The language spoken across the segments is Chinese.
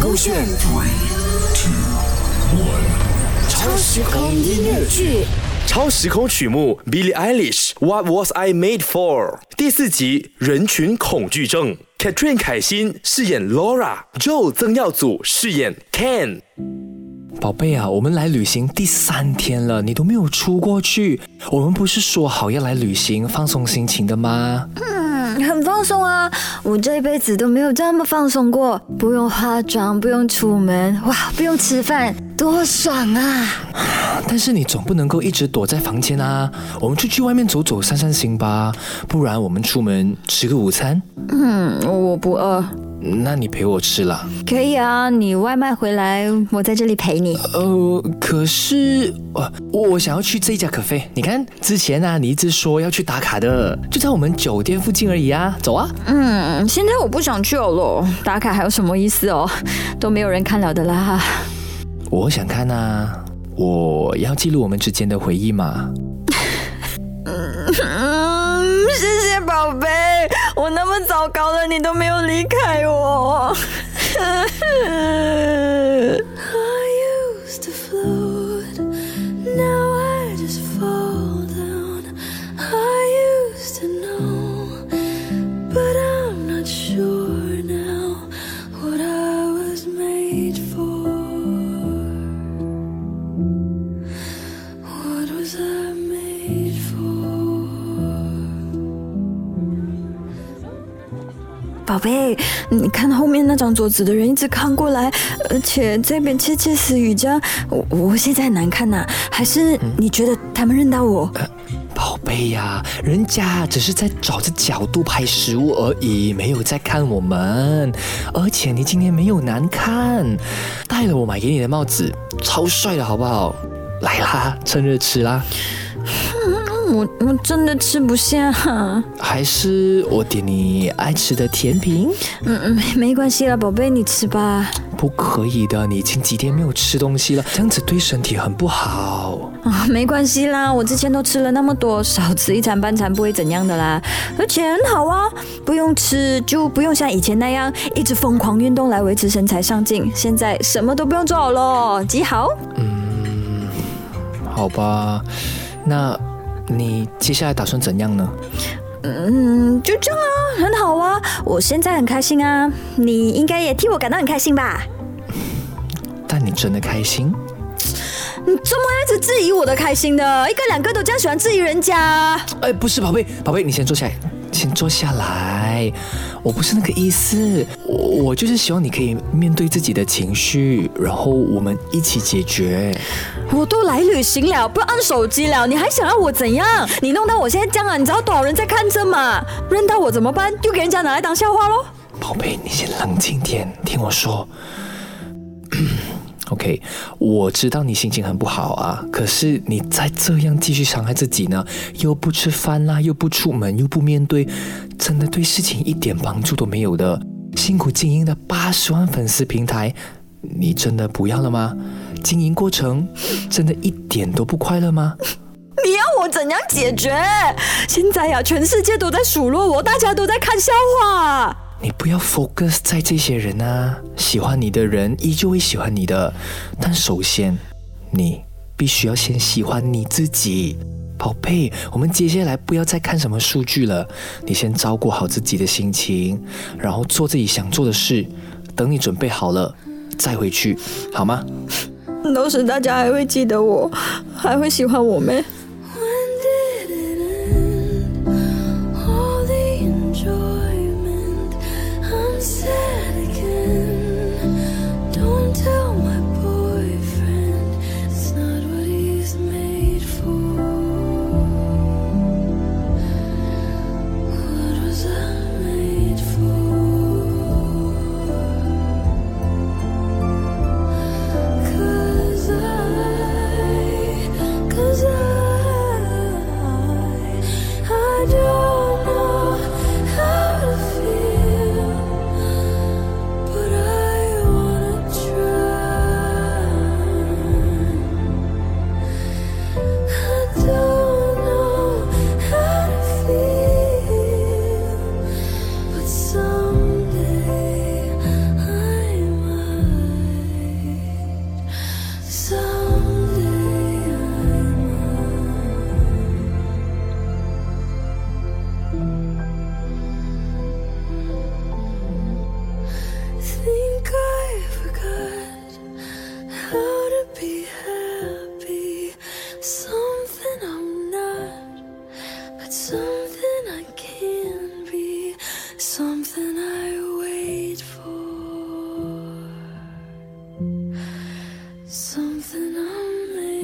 勾选 Three, two, one，超时空音乐剧。超时空曲目 Billie Eilish What Was I Made For 第四集人群恐惧症 Katrin 凯欣饰演 Laura，Joe 曾耀祖饰演 Ken。宝贝啊，我们来旅行第三天了，你都没有出过去。我们不是说好要来旅行放松心情的吗？嗯，很放松啊，我这一辈子都没有这么放松过，不用化妆，不用出门，哇，不用吃饭，多爽啊！但是你总不能够一直躲在房间啊，我们出去外面走走，散散心吧。不然我们出门吃个午餐。嗯，我不饿。那你陪我吃啦？可以啊，你外卖回来，我在这里陪你。呃，可是呃，我我想要去这一家咖啡。你看之前啊，你一直说要去打卡的，就在我们酒店附近而已啊，走啊。嗯，现在我不想去了，打卡还有什么意思哦？都没有人看了的啦。我想看呐，我要记录我们之间的回忆嘛。嗯，谢谢宝贝，我那么糟糕了，你都没有离开我。宝贝，你看后面那张桌子的人一直看过来，而且这边窃窃私语这样，我我现在难看呐、还是你觉得他们认到我？宝贝呀、人家只是在找着角度拍食物而已，没有在看我们。而且你今天没有难看，戴了我买给你的帽子，超帅的好不好？来啦，趁热吃啦。我我真的吃不下。还是我点你爱吃的甜品？嗯嗯，没关系啦，宝贝，你吃吧。不可以的，你已经几天没有吃东西了，这样子对身体很不好。啊，没关系啦，我之前都吃了那么多，少吃一餐半餐不会怎样的啦，而且很好啊，不用吃就不用像以前那样一直疯狂运动来维持身材上镜，现在什么都不用做好了，极好。嗯好吧，那你接下来打算怎样呢？嗯，就这样啊，很好啊，我现在很开心啊，你应该也替我感到很开心吧？但你真的开心？你怎么一直质疑我的开心的？一个两个都这样喜欢质疑人家。哎，不是，宝贝，宝贝，你先坐下来，先坐下来。我不是那个意思，我我就是希望你可以面对自己的情绪，然后我们一起解决。我都来旅行了，不按手机了，你还想要我怎样？你弄到我现在这样啊，你知道多少人在看着吗？认到我怎么办？又给人家拿来当笑话喽？宝贝，你先冷静点，听我说。OK，我知道你心情很不好啊，可是你再这样继续伤害自己呢，又不吃饭啦，又不出门，又不面对，真的对事情一点帮助都没有的。辛苦经营的八十万粉丝平台，你真的不要了吗？经营过程真的一点都不快乐吗？你要我怎样解决？现在呀、全世界都在数落我，大家都在看笑话。你不要 focus 在这些人啊，喜欢你的人依旧会喜欢你的，但首先，你必须要先喜欢你自己，宝贝。我们接下来不要再看什么数据了，你先照顾好自己的心情，然后做自己想做的事，等你准备好了再回去，好吗？到时大家还会记得我，还会喜欢我咩？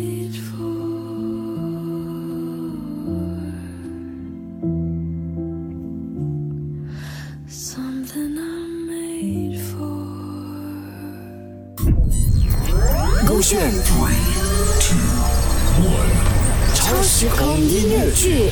I'm made for, something I'm made for. 勾选超时空音乐剧。